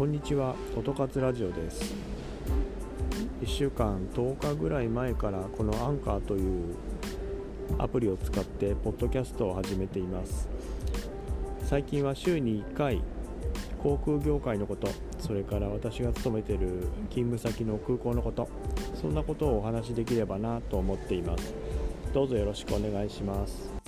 こんにちは。音活ラジオです。1週間10日ぐらい前からこのアンカーというアプリを使ってポッドキャストを始めています。最近は週に1回航空業界のことそれから私が勤めている勤務先の空港のことそんなことをお話しできればなと思っています。どうぞよろしくお願いします。